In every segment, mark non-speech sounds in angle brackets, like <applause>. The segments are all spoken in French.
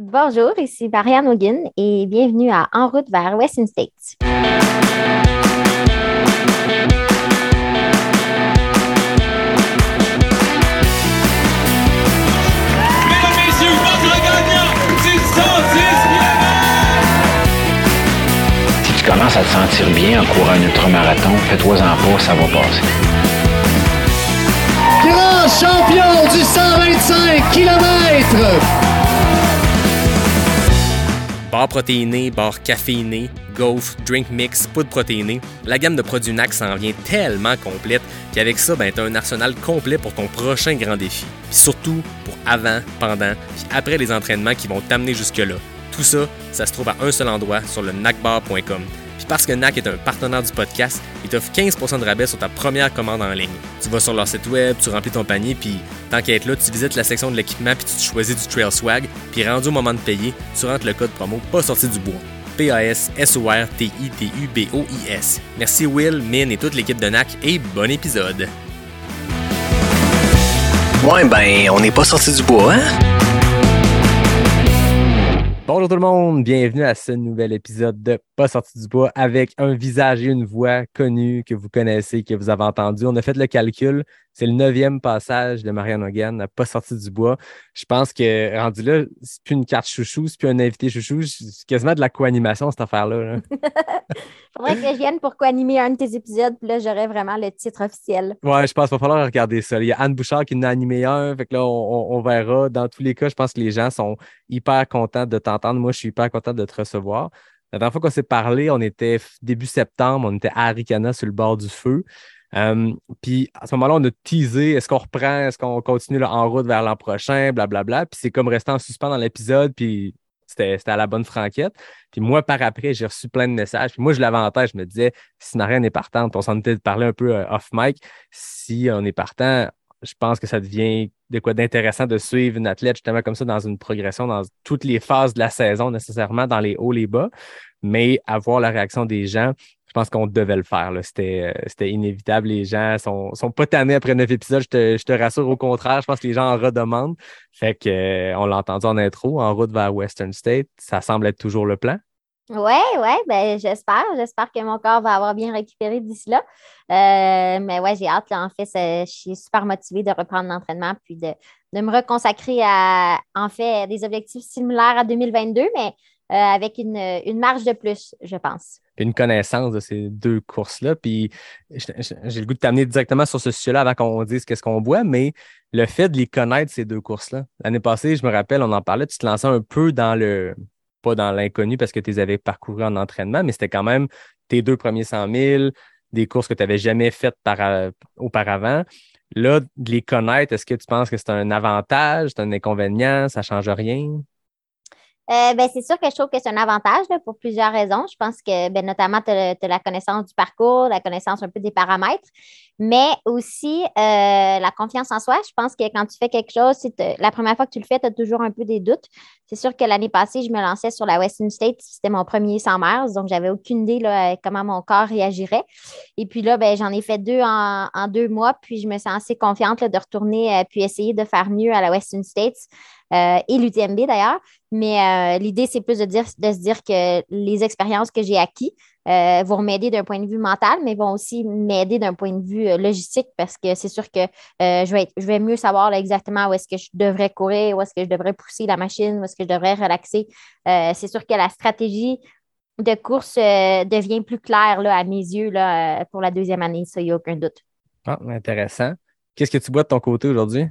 Bonjour, ici Marianne Hogan et bienvenue à En route vers Western States. Mesdames, messieurs, votre gagnant du 110 Si tu commences à te sentir bien en courant un ultramarathon, fais-toi-en pas, ça va passer. Grand champion du 125 km. Bar protéiné, bar caféiné, gaufre, drink mix, poudre protéinée, la gamme de produits NAC s'en vient tellement complète qu'avec ça, ben, t'as un arsenal complet pour ton prochain grand défi. Puis surtout pour avant, pendant, puis après les entraînements qui vont t'amener jusque-là. Tout ça, ça se trouve à un seul endroit sur le nacbar.com. Parce que NAC est un partenaire du podcast, il t'offre 15% de rabais sur ta première commande en ligne. Tu vas sur leur site web, tu remplis ton panier, puis tant qu'à être là, tu visites la section de l'équipement, puis tu te choisis du Trail Swag, puis rendu au moment de payer, tu rentres le code promo pas sorti du bois. P-A-S-S-O-R-T-I-T-U-B-O-I-S. Merci Will, Min et toute l'équipe de NAC et bon épisode. Ouais, ben, on n'est pas sorti du bois, hein? Bonjour tout le monde, bienvenue à ce nouvel épisode de Pas sorti du bois avec un visage et une voix connus que vous connaissez, que vous avez entendu. On a fait le calcul, c'est le neuvième passage de Marianne Hogan Pas sorti du bois. Je pense que rendu là, c'est plus une carte chouchou, c'est plus un invité chouchou, c'est quasiment de la co-animation cette affaire-là. là. <laughs> Faudrait que je vienne pour co-animer un de tes épisodes, puis là, j'aurais vraiment le titre officiel. Ouais, je pense qu'il va falloir regarder ça. Il y a Anne Bouchard qui en a animé un. Fait que là, on, on- on verra. Dans tous les cas, je pense que les gens sont hyper contents de t'entendre. Moi, je suis hyper content de te recevoir. La dernière fois qu'on s'est parlé, on était début septembre, on était à Aricana sur le bord du feu. Puis à ce moment-là, on a teasé est-ce qu'on reprend, est-ce qu'on continue là, en route vers l'an prochain, blablabla. Puis c'est comme resté en suspens dans l'épisode, puis c'était à la bonne franquette. Puis moi, par après, j'ai reçu plein de messages. Puis moi, je l'avais en tête, je me disais, si Marianne est partante, on s'en était parlé un peu euh, off mic. Si on est partant, je pense que ça devient de quoi d'intéressant de suivre une athlète justement comme ça dans une progression dans toutes les phases de la saison, nécessairement dans les hauts, les bas, mais avoir la réaction des gens. Je pense qu'on devait le faire. euh, c'était inévitable. Les gens sont, sont pas tannés après neuf épisodes. Je te, je te rassure, au contraire. Je pense que les gens en redemandent. Fait que, euh, on l'a entendu en intro, en route vers Western State. Ça semble être toujours le plan. Ouais, ouais, ben j'espère. J'espère que mon corps va avoir bien récupéré d'ici là. Euh, mais ouais, j'ai hâte. là. En fait, je suis super motivée de reprendre l'entraînement puis de, de me reconsacrer à, en fait, des objectifs similaires à 2022, mais euh, avec une, une marge de plus, je pense. une connaissance de ces deux courses-là. Puis j'ai le goût de t'amener directement sur ce sujet-là avant qu'on dise qu'est-ce qu'on boit, mais le fait de les connaître, ces deux courses-là. L'année passée, je me rappelle, on en parlait, tu te lançais un peu dans le, pas dans l'inconnu parce que tu les avais parcourus en entraînement, mais c'était quand même tes deux premiers 100 000, des courses que tu n'avais jamais faites par, auparavant. Là, de les connaître, est-ce que tu penses que c'est un avantage, c'est un inconvénient, ça change rien? Euh, ben, c'est sûr que je trouve que c'est un avantage pour plusieurs raisons. Je pense que ben, notamment, tu as, la connaissance du parcours, la connaissance un peu des paramètres, mais aussi euh, la confiance en soi. Je pense que quand tu fais quelque chose, la première fois que tu le fais, tu as toujours un peu des doutes. C'est sûr que l'année passée, je me lançais sur la Western State. C'était mon premier 100 miles, donc j'avais aucune idée là, comment mon corps réagirait. Et puis là, ben, j'en ai fait deux en, deux mois, puis je me sens assez confiante de retourner euh, puis essayer de faire mieux à la Western States euh, et l'UTMB d'ailleurs. Mais euh, l'idée, c'est plus de, dire, de se dire que les expériences que j'ai acquises euh, vont m'aider d'un point de vue mental, mais vont aussi m'aider d'un point de vue logistique parce que c'est sûr que je, vais je vais mieux savoir exactement où est-ce que je devrais courir, où est-ce que je devrais pousser la machine, où est-ce que je devrais relaxer. C'est sûr que la stratégie de course devient plus claire là, à mes yeux là, pour la deuxième année, ça, il n'y a aucun doute. Ah, intéressant. Qu'est-ce que tu bois de ton côté aujourd'hui?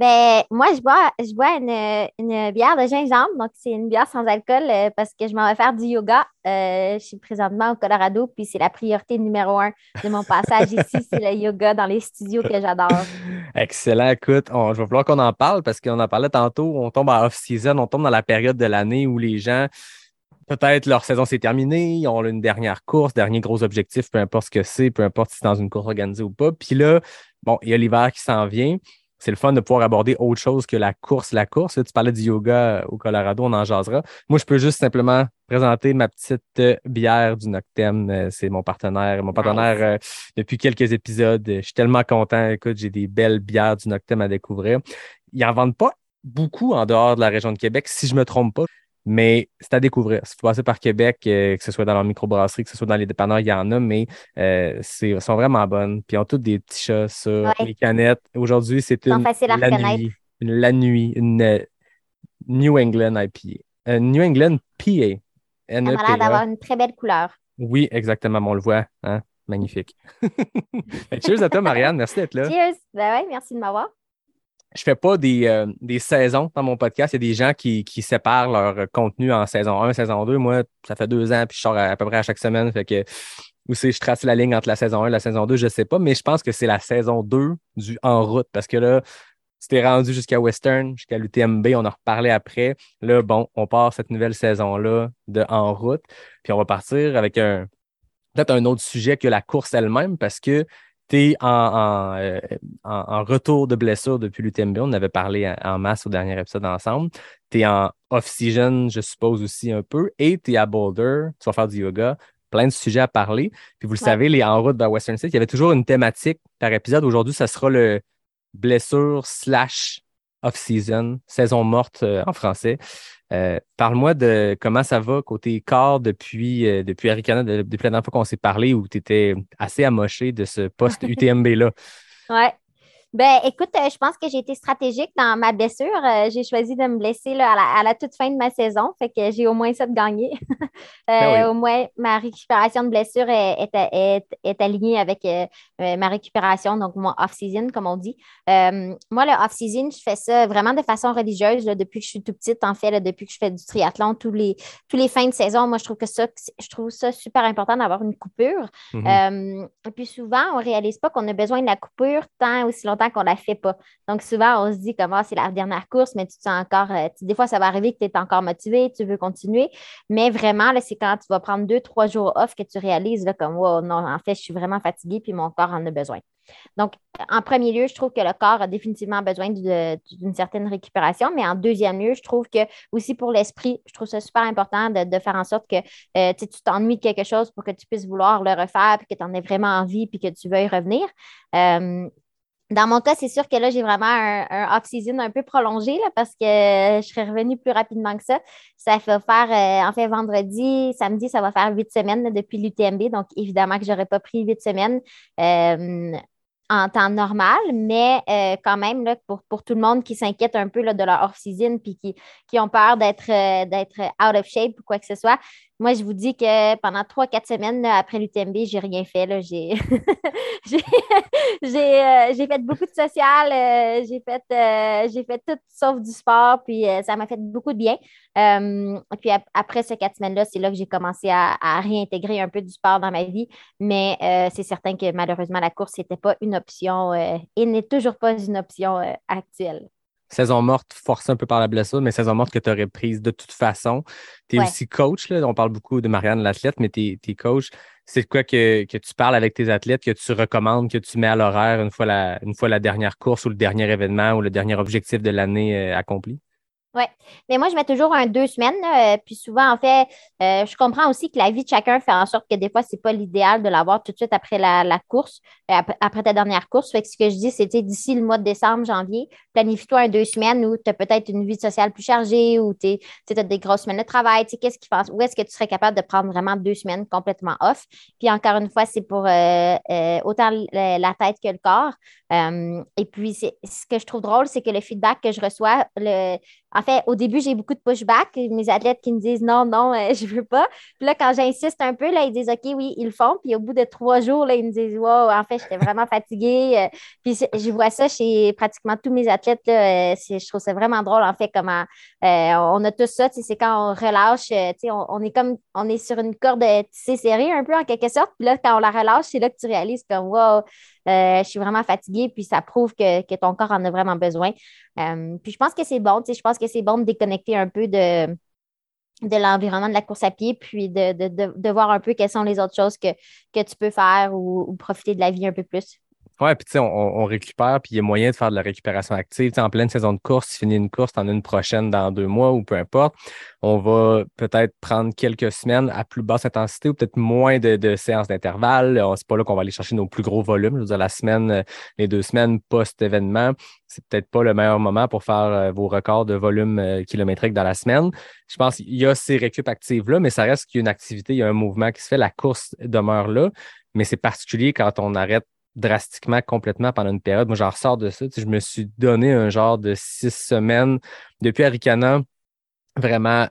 Ben, moi, je bois, je bois une, une bière de gingembre. Donc, c'est une bière sans alcool euh, parce que je m'en vais faire du yoga. Euh, je suis présentement au Colorado, puis c'est la priorité numéro un de mon passage ici, <laughs> c'est le yoga dans les studios que j'adore. Excellent. Écoute, on, je vais falloir qu'on en parle parce qu'on en parlait tantôt. On tombe en off-season, on tombe dans la période de l'année où les gens, peut-être leur saison s'est terminée, ils ont une dernière course, dernier gros objectif, peu importe ce que c'est, peu importe si c'est dans une course organisée ou pas. Puis là, bon, il y a l'hiver qui s'en vient. C'est le fun de pouvoir aborder autre chose que la course. La course, tu parlais du yoga au Colorado, on en jasera. Moi, je peux juste simplement présenter ma petite euh, bière du Noctem. Euh, C'est mon partenaire, mon partenaire euh, depuis quelques épisodes. Je suis tellement content. Écoute, j'ai des belles bières du Noctem à découvrir. Ils en vendent pas beaucoup en dehors de la région de Québec, si je ne me trompe pas. Mais c'est à découvrir. Si vous passez par Québec, euh, que ce soit dans leur microbrasserie, que ce soit dans les dépanneurs, il y en a, mais euh, c'est sont vraiment bonnes. Puis ils ont toutes des petits chats, Ouais. les canettes. Aujourd'hui, c'est une la nuit, une la nuit, une euh, New England IPA. Euh, New England PA. Ça m'a l'air NEPA. d'avoir une très belle couleur. Oui, exactement. On le voit. Hein? Magnifique. <laughs> Cheers à toi, Marianne. Merci d'être là. Cheers! Ben ouais, merci de m'avoir. Je fais pas des, euh, des saisons dans mon podcast. Il y a des gens qui, qui séparent leur contenu en saison 1, saison 2. Moi, ça fait deux ans, puis je sors à, peu près à chaque semaine. Fait que où c'est je trace la ligne entre la saison 1 et la saison 2, je sais pas, mais je pense que c'est la saison 2 du En route parce que là, c'était rendu jusqu'à Western, jusqu'à l'UTMB, on en reparlait après. Là, bon, on part cette nouvelle saison-là de En route, puis on va partir avec un peut-être un autre sujet que la course elle-même parce que tu es en, en, euh, en- en retour de blessure depuis l'UTMB. On avait parlé en, masse au dernier épisode ensemble. Tu es en off-season, je suppose aussi un peu, et tu es à Boulder, tu vas faire du yoga, plein de sujets à parler. Puis vous le Ouais. savez, les en route vers Western State, il y avait toujours une thématique par épisode. Aujourd'hui, ça sera le blessure slash off-season, saison morte euh, en français. Euh, Parle-moi de comment ça va côté corps depuis, euh, depuis Arikana, de- depuis la dernière fois qu'on s'est parlé où tu étais assez amoché de ce post-UTMB-là. <laughs> Ouais. Ben, écoute, euh, je pense que j'ai été stratégique dans ma blessure. Euh, j'ai choisi de me blesser là, à, la, à la toute fin de ma saison. Fait que j'ai au moins ça de gagner. <laughs> Euh, Ben oui. Au moins, ma récupération de blessure est, est, est- est alignée avec euh, ma récupération, donc mon off-season, comme on dit. Euh, moi, le off-season, je fais ça vraiment de façon religieuse là, depuis que je suis tout petite. En fait, là, depuis que je fais du triathlon, tous les, tous les fins de saison, moi, je trouve que ça, je trouve ça super important d'avoir une coupure. Mhm. Et puis souvent, on ne réalise pas qu'on a besoin de la coupure tant aussi longtemps qu'on ne la fait pas. Donc souvent, on se dit comme Ah, c'est la dernière course, mais tu te sens encore. euh, des fois, ça va arriver que tu es encore motivé, tu veux continuer. Mais vraiment, c'est quand tu vas prendre deux, trois jours off que tu réalises là, comme Wow, non, en fait, je suis vraiment fatiguée puis mon corps en a besoin. Donc, en premier lieu, je trouve que le corps a définitivement besoin d'une certaine récupération, mais en deuxième lieu, je trouve que aussi pour l'esprit, je trouve ça super important de, faire en sorte que euh, tu t'ennuies de quelque chose pour que tu puisses vouloir le refaire, puis que tu en aies vraiment envie, puis que tu veuilles revenir. Euh, dans mon cas, c'est sûr que là, j'ai vraiment un, un off-season un peu prolongé là, parce que je serais revenue plus rapidement que ça. Ça va faire, euh, en fait, vendredi, samedi, ça va faire huit semaines depuis l'UTMB. Donc, évidemment que je n'aurais pas pris huit semaines. euh, en temps normal, mais euh, quand même, là, pour, pour tout le monde qui s'inquiète un peu là, de leur off-season puis qui, qui ont peur euh, d'être out of shape ou quoi que ce soit, moi, je vous dis que pendant trois, quatre semaines après l'UTMB, j'ai rien fait. <laughs> euh, j'ai fait beaucoup de social, euh, j'ai fait, euh, fait tout sauf du sport, puis ça m'a fait beaucoup de bien. Puis ap- après ces quatre semaines-là, c'est là que j'ai commencé à, à réintégrer un peu du sport dans ma vie. Mais c'est certain que malheureusement, la course n'était pas une option et n'est toujours pas une option actuelle. Saison morte forcée un peu par la blessure, mais saison morte que tu aurais prise de toute façon. Tu es Ouais. aussi coach, là. on parle beaucoup de Marianne l'athlète, mais tu es, coach. C'est quoi que, que tu parles avec tes athlètes, que tu recommandes, que tu mets à l'horaire une fois la, une fois la dernière course ou le dernier événement ou le dernier objectif de l'année euh, accompli? Oui, mais moi, je mets toujours un deux semaines. euh, puis souvent, en fait, euh, je comprends aussi que la vie de chacun fait en sorte que des fois, c'est pas l'idéal de l'avoir tout de suite après la, la course, euh, ap- après ta dernière course. Fait que ce que je dis, c'est d'ici le mois de décembre, janvier, planifie-toi un deux semaines où tu as peut-être une vie sociale plus chargée ou tu as des grosses semaines de travail. Qu'est-ce qui fait- où est-ce que tu serais capable de prendre vraiment deux semaines complètement off? Puis encore une fois, c'est pour autant la tête que le corps. Et puis, ce que je trouve drôle, c'est que le feedback que je reçois, le, en fait, au début, j'ai beaucoup de pushback. Mes athlètes qui me disent non, non, euh, <laughs> je veux pas. Puis là, quand j'insiste un peu, là, ils disent OK, oui, ils le font. Puis au bout de trois jours, là, ils me disent Wow, en fait, j'étais vraiment <laughs> fatiguée. Euh, Puis je vois ça chez pratiquement tous mes athlètes. Là, euh, je trouve ça vraiment drôle, en fait, comment euh, on a tout ça. tu sais, C'est quand on relâche, tu sais, on, on est comme on est sur une corde tissée serrée un peu en quelque sorte. Puis là, quand on la relâche, c'est là que tu réalises comme Wow, euh, je suis vraiment fatiguée, puis ça prouve que, que ton corps en a vraiment besoin. Puis je pense que c'est bon, je pense que c'est bon de déconnecter un peu de, de l'environnement de la course à pied, puis de, de, de, voir un peu quelles sont les autres choses que, que tu peux faire ou profiter de la vie un peu plus. Ouais, puis on, récupère, puis il y a moyen de faire de la récupération active. En pleine saison de course, tu finis une course, tu en as une prochaine dans deux mois ou peu importe. On va peut-être prendre quelques semaines à plus basse intensité ou peut-être moins de, séances d'intervalle. C'est pas là qu'on va aller chercher nos plus gros volumes. Je veux la semaine, euh, les deux semaines post-événement, c'est peut-être pas le meilleur moment pour faire euh, vos records de volume euh, kilométrique dans la semaine. Je pense qu'il y a ces récup actives-là, mais ça reste qu'il y a une activité, il y a un mouvement qui se fait. La course demeure là, mais c'est particulier quand on arrête drastiquement, complètement pendant une période. Moi, j'en ressors de ça. je me suis donné un genre de six semaines depuis Aricana, vraiment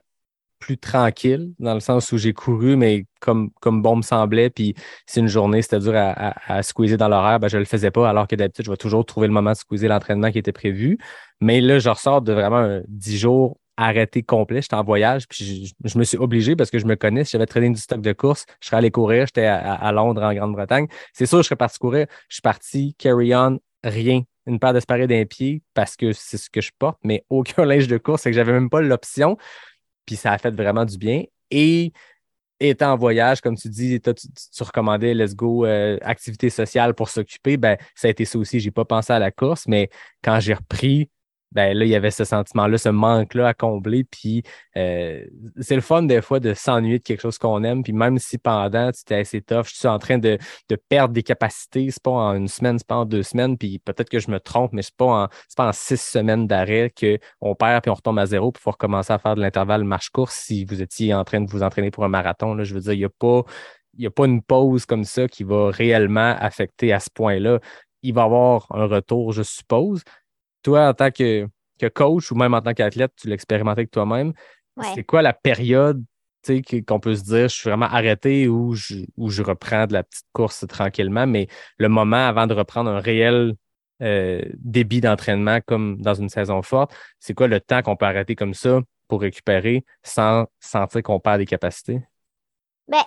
plus tranquille, dans le sens où j'ai couru, mais comme, comme bon me semblait. Puis si une journée c'était dur à, à, squeezer dans l'horaire, ben, je ne le faisais pas, alors que d'habitude, je vais toujours trouver le moment de squeezer l'entraînement qui était prévu. Mais là, je ressors de vraiment dix jours arrêté complet. J'étais en voyage, puis je, me suis obligé parce que je me connais. Si j'avais traîné du stock de course, je serais allé courir. J'étais à, Londres, en Grande-Bretagne. C'est sûr, je serais parti courir. Je suis parti, carry on, rien. Une paire d'espadrilles d'un pied parce que c'est ce que je porte, mais aucun linge de course. C'est que j'avais même pas l'option. Puis ça a fait vraiment du bien. Et étant en voyage, comme tu dis, tu, tu, recommandais let's go, euh, activité sociale pour s'occuper, ben, ça a été ça aussi. J'ai pas pensé à la course, mais quand j'ai repris, ben là, il y avait ce sentiment-là, ce manque-là à combler. Puis euh, c'est le fun des fois de s'ennuyer de quelque chose qu'on aime. Puis même si pendant, tu étais assez tough, je suis en train de, de perdre des capacités, c'est pas en une semaine, c'est pas en deux semaines. Puis peut-être que je me trompe, mais c'est pas en pas en six semaines d'arrêt qu'on perd puis on retombe à zéro pour recommencer à faire de l'intervalle marche-course si vous étiez en train de vous entraîner pour un marathon. Là, je veux dire, il n'y a pas. Il n'y a pas une pause comme ça qui va réellement affecter à ce point-là il va y avoir un retour, je suppose, toi, en tant que, coach ou même en tant qu'athlète, tu l'expérimentais avec toi-même. C'est quoi la période qu'on peut se dire, je suis vraiment arrêté ou je, je reprends de la petite course tranquillement, mais le moment avant de reprendre un réel euh, débit d'entraînement comme dans une saison forte, c'est quoi le temps qu'on peut arrêter comme ça pour récupérer sans sentir qu'on perd des capacités? Ben,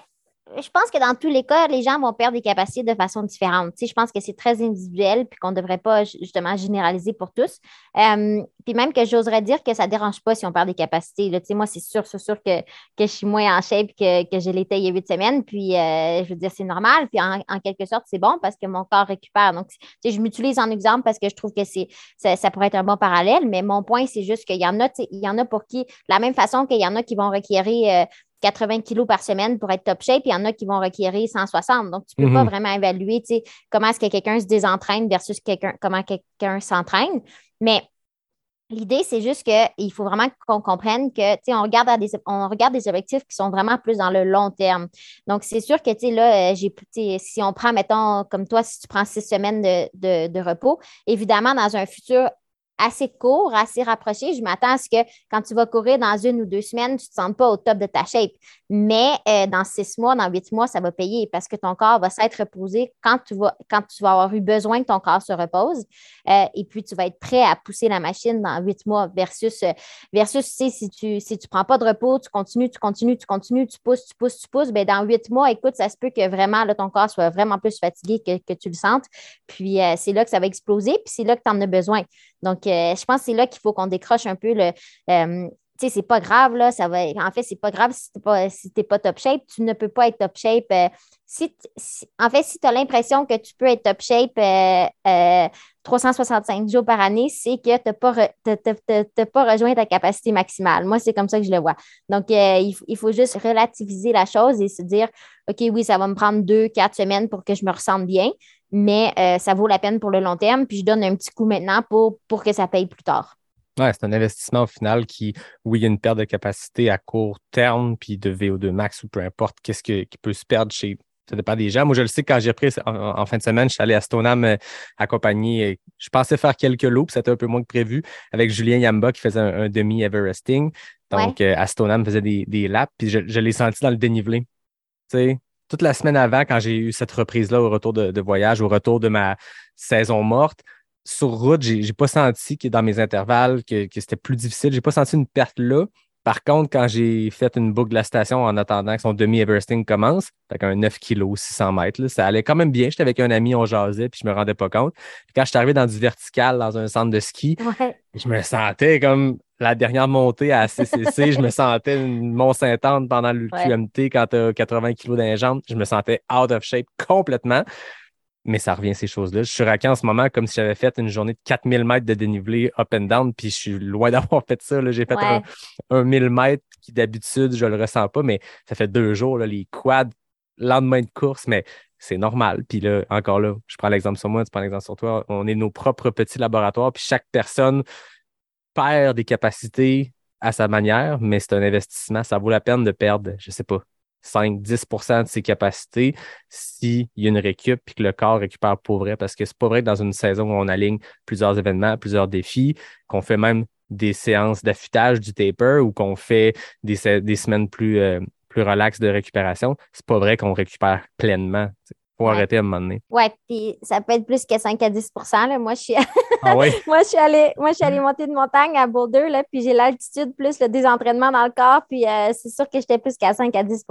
je pense que dans tous les cas, les gens vont perdre des capacités de façon différente. je pense que c'est très individuel puis qu'on ne devrait pas justement généraliser pour tous. Puis même que j'oserais dire que ça ne dérange pas si on perd des capacités. Moi, c'est sûr, c'est sûr que, que je suis moins en shape que, que je l'étais il y a huit semaines. Puis euh, je veux dire, c'est normal. Puis en, quelque sorte, c'est bon parce que mon corps récupère. Donc, je m'utilise en exemple parce que je trouve que c'est ça, ça, pourrait être un bon parallèle. Mais mon point, c'est juste qu'il y en a, il y en a pour qui, de la même façon qu'il y en a qui vont requérir euh, 80 kilos par semaine pour être top shape, il y en a qui vont requérir 160. Donc, tu ne peux pas mhm. vraiment évaluer comment est-ce que quelqu'un se désentraîne versus quelqu'un, comment quelqu'un s'entraîne. Mais L'idée, c'est juste qu'il faut vraiment qu'on comprenne que, on regarde, des, on regarde des objectifs qui sont vraiment plus dans le long terme. Donc, c'est sûr que, tu sais, là, j'ai, si on prend, mettons, comme toi, si tu prends six semaines de, de, repos, évidemment, dans un futur assez court, assez rapproché. Je m'attends à ce que quand tu vas courir dans une ou deux semaines, tu ne te sentes pas au top de ta shape. Mais euh, dans six mois, dans huit mois, ça va payer parce que ton corps va s'être reposé quand tu, vas, quand tu vas avoir eu besoin que ton corps se repose. Euh, et puis, tu vas être prêt à pousser la machine dans huit mois versus, euh, versus si tu ne si tu prends pas de repos, tu continues, tu continues, tu continues, tu pousses, tu pousses, tu pousses. Bien, dans huit mois, écoute, ça se peut que vraiment ton corps soit vraiment plus fatigué que, que tu le sentes. Puis, c'est là que ça va exploser, puis c'est là que tu en as besoin. Donc, euh, je pense que c'est là qu'il faut qu'on décroche un peu le. Euh, tu sais, c'est pas grave, là. Ça va, en fait, c'est pas grave si tu n'es pas, si pas top shape. Tu ne peux pas être top shape. Euh, si, en fait, si tu as l'impression que tu peux être top shape 365 jours par année, c'est que tu n'as pas, pas rejoint ta capacité maximale. Moi, c'est comme ça que je le vois. Donc, il, il, faut juste relativiser la chose et se dire, OK, oui, ça va me prendre deux, quatre semaines pour que je me ressente bien mais euh, ça vaut la peine pour le long terme. Puis je donne un petit coup maintenant pour, pour que ça paye plus tard. Ouais, c'est un investissement au final qui, oui, il y a une perte de capacité à court terme, puis de VO2 max ou peu importe qu'est-ce qui peut se perdre chez. Ça dépend des gens. Moi, je le sais, quand j'ai pris en, fin de semaine, je suis allé à Stoneham euh, accompagné. Je pensais faire quelques lots, puis c'était un peu moins que prévu, avec Julien Yamba qui faisait un, demi-Everesting. Donc, euh, à Stoneham faisait des, des laps, puis je, je l'ai senti dans le dénivelé. Tu sais, toute la semaine avant, quand j'ai eu cette reprise-là au retour de, voyage, au retour de ma saison morte, sur route, j'ai n'ai pas senti que dans mes intervalles que, c'était plus difficile. J'ai pas senti une perte là. Par contre, quand j'ai fait une boucle de la station en attendant que son demi-Everesting commence, avec un 9 kg, 600 mètres, ça allait quand même bien. J'étais avec un ami, on jasait, puis je me rendais pas compte. Puis quand je suis arrivé dans du vertical, dans un centre de ski, je me sentais comme la dernière montée à CCC, je me sentais une Mont-Saint-Anne pendant le QMT quand tu as 80 kg dans les jambes. Je me sentais out of shape complètement. mais ça revient ces choses-là. Je suis raqué en ce moment comme si j'avais fait une journée de 4000 mètres de dénivelé up and down, puis je suis loin d'avoir fait ça. J'ai fait un, 1000 mètres qui d'habitude, je le ressens pas, mais ça fait deux jours, là, les quads, lendemain de course, mais c'est normal. Puis là, encore là, je prends l'exemple sur moi, tu prends l'exemple sur toi, on est nos propres petits laboratoires, puis chaque personne perd des capacités à sa manière, mais c'est un investissement. Ça vaut la peine de perdre, je sais pas, 5-10% de ses capacités s'il y a une récup et que le corps récupère pour vrai. Parce que c'est pas vrai que dans une saison où on aligne plusieurs événements, plusieurs défis, qu'on fait même des séances d'affûtage du taper ou qu'on fait des, semaines plus, euh, plus relaxes de récupération, c'est pas vrai qu'on récupère pleinement faut arrêter à un moment donné. Oui, puis ça peut être plus que 5 à 10 là. Moi, je suis, ah <laughs> moi, je suis allée, moi, je suis allée monter de montagne à Boulder, là, puis j'ai l'altitude plus le désentraînement dans le corps, puis euh, c'est sûr que j'étais plus qu'à 5 à 10%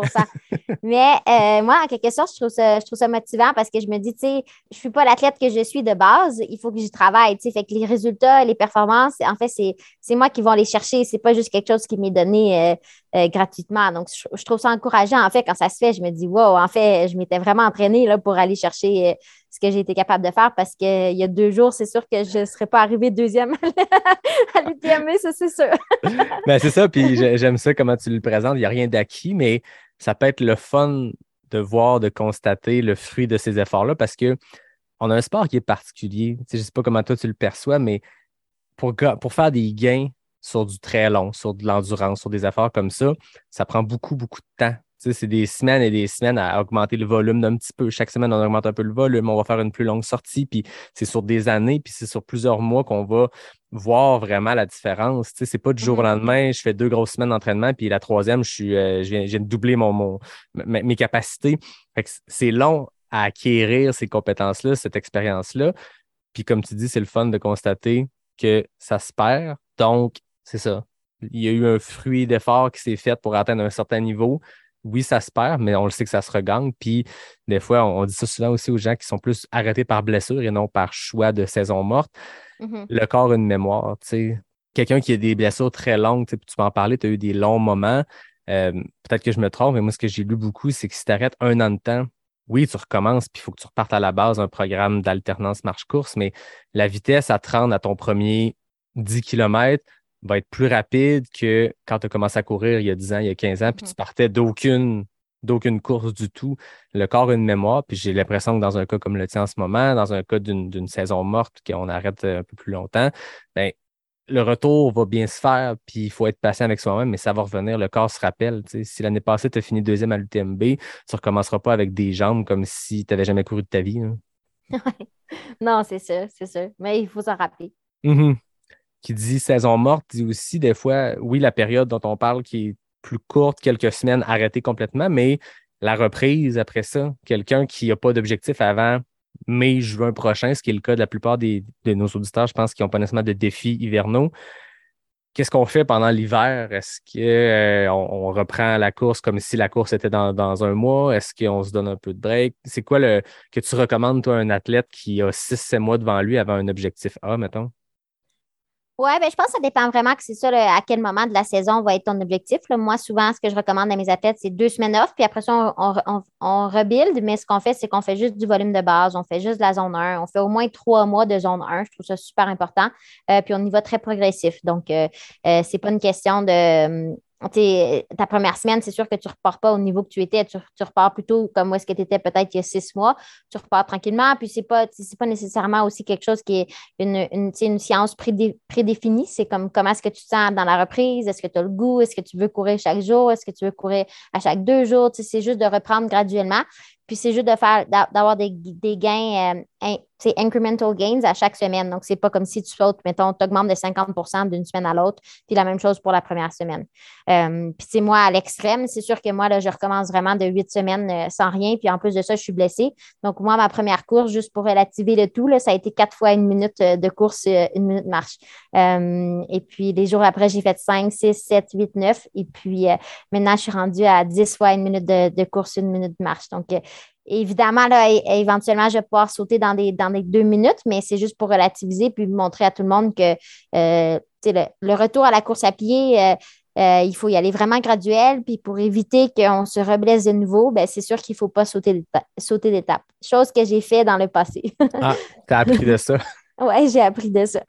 <laughs> Mais euh, moi, en quelque sorte, je trouve, ça, je trouve ça motivant parce que je me dis, tu sais, je suis pas l'athlète que je suis de base, il faut que j'y travaille, tu sais. Fait que les résultats, les performances, en fait, c'est moi qui vais les chercher, c'est pas juste quelque chose qui m'est donné euh, gratuitement. Donc, je, trouve ça encourageant. En fait, quand ça se fait, je me dis, wow, en fait, je m'étais vraiment entraînée là, pour aller chercher euh, ce que j'ai été capable de faire parce qu'il y a deux jours, c'est sûr que je ne serais pas arrivée deuxième <laughs> à l'UTM, ça, c'est sûr. <laughs> ben, c'est ça, puis j'aime ça comment tu le présentes. Il n'y a rien d'acquis, mais ça peut être le fun de voir, de constater le fruit de ces efforts-là parce que on a un sport qui est particulier. je ne sais pas comment toi tu le perçois, mais pour, pour faire des gains sur du très long, sur de l'endurance, sur des efforts comme ça, ça prend beaucoup, beaucoup de temps c'est des semaines et des semaines à augmenter le volume d'un petit peu. Chaque semaine, on augmente un peu le volume, on va faire une plus longue sortie, puis c'est sur des années, puis c'est sur plusieurs mois qu'on va voir vraiment la différence. Ce n'est pas du jour au mm-hmm. lendemain, je fais deux grosses semaines d'entraînement, puis la troisième, je, suis, euh, je, viens, de doubler mon, mes capacités. c'est long à acquérir ces compétences-là, cette expérience-là. Puis comme tu dis, c'est le fun de constater que ça se perd. Donc, c'est ça. Il y a eu un fruit d'effort qui s'est fait pour atteindre un certain niveau oui, ça se perd, mais on le sait que ça se regagne. Puis des fois, on, dit ça souvent aussi aux gens qui sont plus arrêtés par blessure et non par choix de saison morte. Mm-hmm. Le corps a une mémoire. Quelqu'un qui a des blessures très longues, tu peux en parler, tu as eu des longs moments. Euh, peut-être que je me trompe, mais moi, ce que j'ai lu beaucoup, c'est que si tu arrêtes un an de temps, oui, tu recommences, puis il faut que tu repartes à la base un programme d'alternance marche-course, mais la vitesse à te rendre à ton premier 10 km, va être plus rapide que quand tu as commencé à courir il y a 10 ans, il y a 15 ans, puis tu mhm. partais d'aucune d'aucune course du tout. Le corps a une mémoire, puis j'ai l'impression que dans un cas comme le tien en ce moment, dans un cas d'une saison morte, qu'on arrête un peu plus longtemps, ben, le retour va bien se faire, puis il faut être patient avec soi-même, mais ça va revenir, le corps se rappelle. Si l'année passée, tu as fini deuxième à l'UTMB, tu ne recommenceras pas avec des jambes comme si tu n'avais jamais couru de ta vie. <laughs> non, c'est sûr, c'est sûr. Mais il faut s'en rappeler. Mm-hmm qui dit saison morte dit aussi des fois, oui, la période dont on parle qui est plus courte, quelques semaines arrêtée complètement, mais la reprise après ça, quelqu'un qui n'a pas d'objectif avant mai, juin prochain, ce qui est le cas de la plupart de nos auditeurs, je pense, qui n'ont pas nécessairement de défis hivernaux. Qu'est-ce qu'on fait pendant l'hiver? Est-ce qu'on euh, on reprend la course comme si la course était dans, dans un mois? Est-ce qu'on se donne un peu de break? C'est quoi le que tu recommandes, toi, un athlète qui a 6-7 mois devant lui avant un objectif A, mettons? Oui, ben, je pense que ça dépend vraiment que c'est ça, à quel moment de la saison va être ton objectif. Moi, souvent, ce que je recommande à mes athlètes, c'est deux semaines off, puis après ça, on, rebuild, mais ce qu'on fait, c'est qu'on fait juste du volume de base, on fait juste de la zone 1, on fait au moins trois mois de zone 1. Je trouve ça super important. Euh, puis on y va très progressif. Donc, euh, euh, c'est pas une question de ta première semaine, c'est sûr que tu ne repars pas au niveau que tu étais, tu, repars plutôt comme où est-ce que tu étais peut-être il y a six mois, tu repars tranquillement, puis ce n'est pas, pas nécessairement aussi quelque chose qui est une, une, une science prédéfinie, c'est comme comment est-ce que tu te sens dans la reprise, est-ce que tu as le goût, est-ce que tu veux courir chaque jour, est-ce que tu veux courir à chaque deux jours, c'est juste de reprendre graduellement, puis c'est juste de faire d'avoir des, des, gains euh, c'est incremental gains à chaque semaine. Donc, c'est pas comme si tu sautes, mettons, tu augmentes de 50% d'une semaine à l'autre, puis la même chose pour la première semaine. Euh, puis, c'est moi, à l'extrême, c'est sûr que moi, là, je recommence vraiment de huit semaines euh, sans rien, puis en plus de ça, je suis blessée. Donc, moi, ma première course, juste pour relativer le tout, là, ça a été quatre fois une minute euh, de course, une minute marche. et puis, les jours après, j'ai fait 5, 6, 7, 8, 9. Et puis, maintenant, je suis rendue à 10 fois une minute de, de course, une minute de marche. Donc, Évidemment, là, éventuellement, je vais pouvoir sauter dans des, dans des deux minutes, mais c'est juste pour relativiser puis montrer à tout le monde que euh, le, retour à la course à pied, euh, euh, il faut y aller vraiment graduel. Puis pour éviter qu'on se reblesse de nouveau, ben, c'est sûr qu'il ne faut pas sauter d'étape. Chose que j'ai fait dans le passé. <laughs> ah, tu as appris de ça? oui, j'ai appris de ça.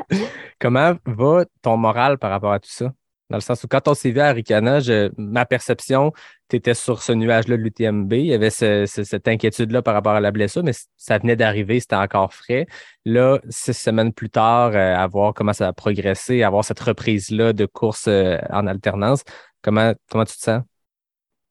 <laughs> Comment va ton moral par rapport à tout ça? Dans le sens où quand on s'est vu à Ricana, ma perception, tu étais sur ce nuage-là de l'UTMB. Il y avait cette inquiétude-là par rapport à la blessure, mais ça venait d'arriver, c'était encore frais. Là, six semaines plus tard, euh, à voir comment ça a progressé, à voir cette reprise-là de course euh, en alternance, comment, comment tu te sens?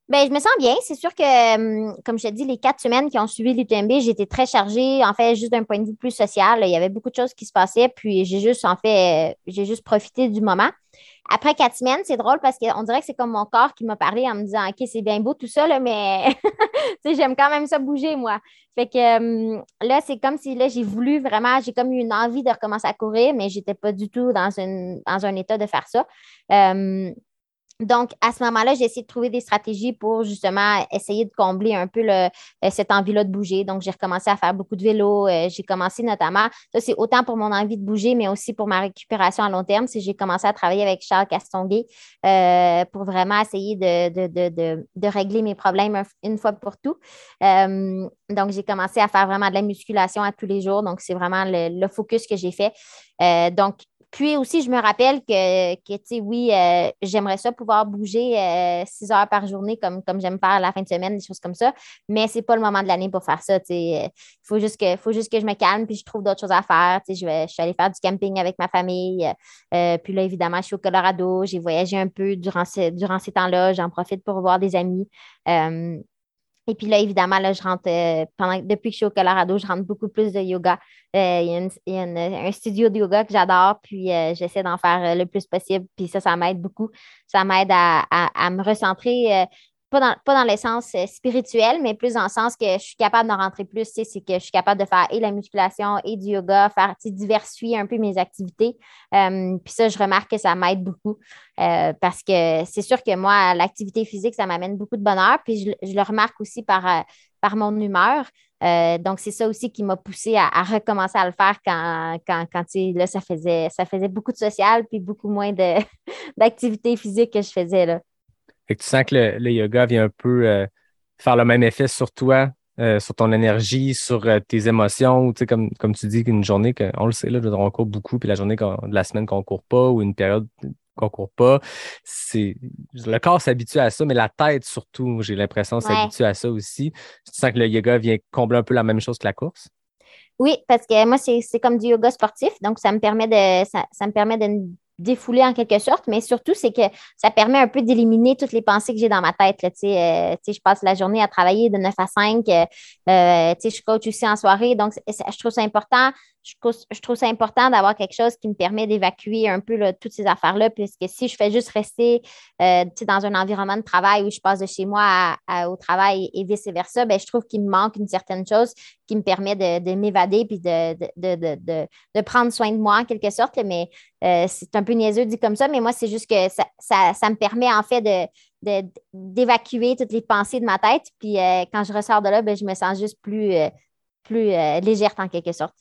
Bien, je me sens bien. C'est sûr que, hum, comme je te dis, les quatre semaines qui ont suivi l'UTMB, j'étais très chargée. En fait, juste d'un point de vue plus social, il y avait beaucoup de choses qui se passaient. Puis j'ai juste, en fait, j'ai juste profité du moment. Après quatre semaines, c'est drôle parce qu'on dirait que c'est comme mon corps qui m'a parlé en me disant OK, c'est bien beau tout ça, là, mais <laughs> j'aime quand même ça bouger, moi. Fait que hum, là, c'est comme si là, j'ai voulu vraiment, j'ai comme eu une envie de recommencer à courir, mais je n'étais pas du tout dans, dans un état de faire ça. Hum, donc, à ce moment-là, j'ai essayé de trouver des stratégies pour justement essayer de combler un peu euh, cette envie-là de bouger. Donc, j'ai recommencé à faire beaucoup de vélo. Euh, j'ai commencé notamment, ça c'est autant pour mon envie de bouger, mais aussi pour ma récupération à long terme. C'est j'ai commencé à travailler avec Charles Castonguay euh, pour vraiment essayer de, régler mes problèmes une fois pour tout. donc, j'ai commencé à faire vraiment de la musculation à tous les jours. Donc, c'est vraiment le, focus que j'ai fait. donc, puis aussi, je me rappelle que, que tu sais, oui, euh, j'aimerais ça pouvoir bouger euh, six heures par journée comme, comme j'aime faire la fin de semaine, des choses comme ça, mais ce n'est pas le moment de l'année pour faire ça. Il faut, juste que, faut juste que je me calme puis je trouve d'autres choses à faire. Je, vais, je suis allée faire du camping avec ma famille. Euh, puis là, évidemment, je suis au Colorado. J'ai voyagé un peu durant, durant ces temps-là. J'en profite pour voir des amis. Et puis là, évidemment, là, je rentre, euh, pendant, depuis que je suis au Colorado, je rentre beaucoup plus de yoga. Euh, il y a, un studio de yoga que j'adore, puis euh, j'essaie d'en faire le plus possible. Puis ça, ça m'aide beaucoup. Ça m'aide à, à, me recentrer pas dans, pas dans le sens euh, spirituel, mais plus dans le sens que je suis capable d'en rentrer plus. C'est que je suis capable de faire et la musculation et du yoga, faire diversifier un peu mes activités. Euh, puis ça, je remarque que ça m'aide beaucoup euh, parce que c'est sûr que moi, l'activité physique, ça m'amène beaucoup de bonheur. Puis je, le remarque aussi par, par mon humeur. donc, c'est ça aussi qui m'a poussé à, recommencer à le faire quand, quand, quand là, ça faisait, ça faisait beaucoup de social puis beaucoup moins <laughs> d'activité physique que je faisais. Là. Fait que tu sens que le, yoga vient un peu euh, faire le même effet sur toi, euh, sur ton énergie, sur euh, tes émotions. Sais, comme, comme tu dis, qu'une journée, on le sait, là, on court beaucoup, puis la journée de la semaine qu'on ne court pas ou une période qu'on ne court pas, c'est le corps s'habitue à ça, mais la tête surtout, j'ai l'impression, s'habitue à ça aussi. Tu sens que le yoga vient combler un peu la même chose que la course? Oui, parce que moi, c'est comme du yoga sportif, donc ça me permet de ça, ça me permet de défouler en quelque sorte, mais surtout, c'est que ça permet un peu d'éliminer toutes les pensées que j'ai dans ma tête. Euh, je passe la journée à travailler de 9 à 5. Euh, euh je coach aussi en soirée. Donc, je trouve ça important je trouve, ça important d'avoir quelque chose qui me permet d'évacuer un peu toutes ces affaires-là, puisque si je fais juste rester euh, dans un environnement de travail où je passe de chez moi au travail et vice-versa, ben, je trouve qu'il me manque une certaine chose qui me permet de, m'évader puis de, de, prendre soin de moi en quelque sorte. Mais euh, c'est un peu niaiseux dit comme ça, mais moi, c'est juste que ça, me permet en fait de, d'évacuer toutes les pensées de ma tête. Puis euh, quand je ressors de là, ben, je me sens juste plus, plus légère en quelque sorte.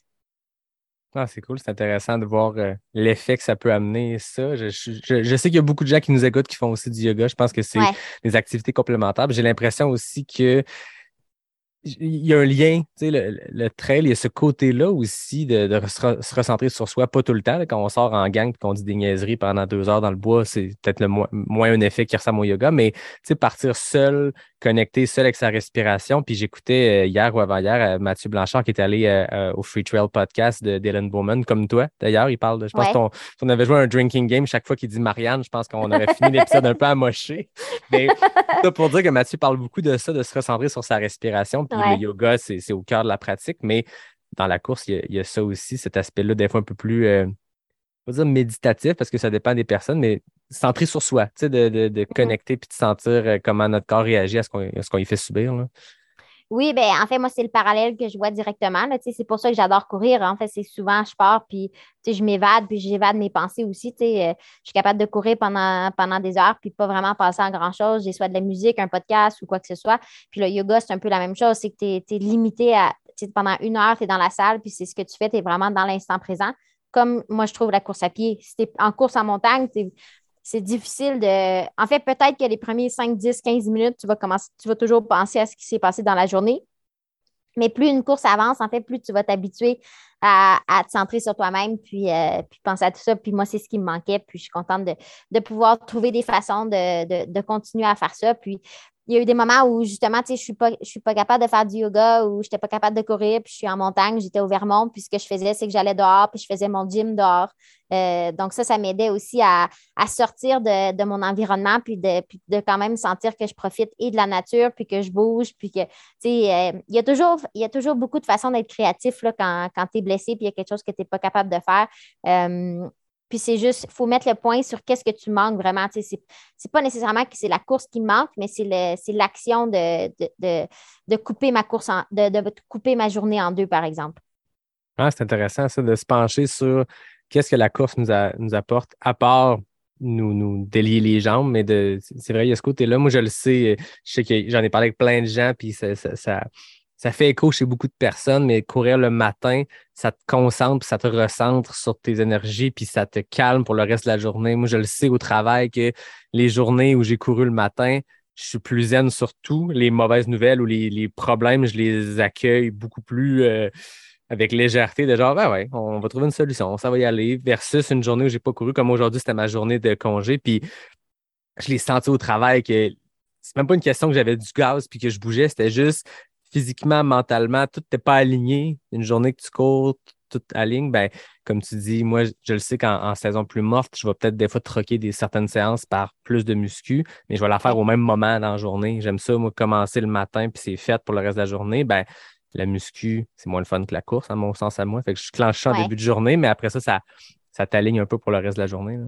Ah, c'est cool, c'est intéressant de voir euh, l'effet que ça peut amener, ça. Je, sais qu'il y a beaucoup de gens qui nous écoutent qui font aussi du yoga. Je pense que c'est des activités complémentaires. J'ai l'impression aussi que il y a un lien, tu sais, le, trail, il y a ce côté-là aussi de, se, recentrer sur soi, pas tout le temps. quand on sort en gang et qu'on dit des niaiseries pendant deux heures dans le bois, c'est peut-être le moins un effet qui ressemble au yoga, mais tu sais, partir seul, connecté seul avec sa respiration. Puis j'écoutais euh, hier ou avant-hier euh, Mathieu Blanchard qui est allé euh, au Free Trail podcast de Dylan Bowman, comme toi. D'ailleurs, il parle de. Je pense qu'on avait joué un drinking game chaque fois qu'il dit Marianne, je pense qu'on aurait fini l'épisode un peu amoché. Mais pour dire que Mathieu parle beaucoup de ça, de se recentrer sur sa respiration. Puis le yoga, c'est au cœur de la pratique. Mais dans la course, il y a, ça aussi, cet aspect-là, des fois un peu plus. pas dire méditatif parce que ça dépend des personnes, mais centré sur soi, de, de, de mm-hmm. connecter puis de sentir euh, comment notre corps réagit à ce qu'on y fait subir. Oui, ben en fait, moi, c'est le parallèle que je vois directement. C'est pour ça que j'adore courir. En fait, c'est souvent, je pars, puis je m'évade, puis j'évade mes pensées aussi. Euh, je suis capable de courir pendant, pendant des heures, puis pas vraiment passer à grand-chose. J'ai soit de la musique, un podcast ou quoi que ce soit. Puis le yoga, c'est un peu la même chose. C'est que tu es, limité à, pendant une heure, tu es dans la salle, puis c'est ce que tu fais, tu es vraiment dans l'instant présent. Comme moi, je trouve la course à pied. Si tu es en course en montagne, c'est difficile de. En fait, peut-être que les premiers 5, 10, 15 minutes, tu vas tu vas toujours penser à ce qui s'est passé dans la journée. Mais plus une course avance, en fait, plus tu vas t'habituer à, te centrer sur toi-même, puis, euh, puis penser à tout ça. Puis moi, c'est ce qui me manquait. Puis je suis contente de, pouvoir trouver des façons de, de, continuer à faire ça. Puis il y a eu des moments où justement, tu sais, je suis pas, je suis pas capable de faire du yoga ou je n'étais pas capable de courir, puis je suis en montagne, j'étais au Vermont, puis ce que je faisais, c'est que j'allais dehors, puis je faisais mon gym dehors. Euh, donc ça, ça m'aidait aussi à, sortir de, mon environnement, puis de, de quand même sentir que je profite et de la nature, puis que je bouge, puis que, tu sais, euh, il, y a toujours, il y a toujours beaucoup de façons d'être créatif là, quand, quand tu es blessé, puis il y a quelque chose que tu n'es pas capable de faire. Euh, puis c'est juste, il faut mettre le point sur qu'est-ce que tu manques vraiment. Ce n'est pas nécessairement que c'est la course qui manque, mais c'est l'action de, de, couper ma course de, couper ma journée en deux, par exemple. Ah, c'est intéressant, ça, de se pencher sur qu'est-ce que la course nous, nous apporte, à part nous, nous délier les jambes, mais c'est vrai, il y a ce côté-là. Moi, je le sais, je sais que j'en ai parlé avec plein de gens, puis ça ça fait écho chez beaucoup de personnes, mais courir le matin, ça te concentre, ça te recentre sur tes énergies, puis ça te calme pour le reste de la journée. Moi, je le sais au travail que les journées où j'ai couru le matin, je suis plus zen sur tout. Les mauvaises nouvelles ou les, problèmes, je les accueille beaucoup plus euh, avec légèreté, de genre, ben ouais, on va trouver une solution, ça va y aller, versus une journée où j'ai pas couru, comme aujourd'hui, c'était ma journée de congé, puis je l'ai senti au travail que c'est même pas une question que j'avais du gaz puis que je bougeais, c'était juste physiquement, mentalement, tout n'est pas aligné. Une journée que tu cours, tout aligne, ben, comme tu dis, moi, je le sais qu'en saison plus morte, je vais peut-être des fois troquer des certaines séances par plus de muscu, mais je vais la faire au même moment dans la journée. J'aime ça, moi, commencer le matin, puis c'est fait pour le reste de la journée. Ben, la muscu, c'est moins le fun que la course, à mon sens à moi. Fait que je clenche en début de journée, mais après ça, ça, ça t'aligne un peu pour le reste de la journée.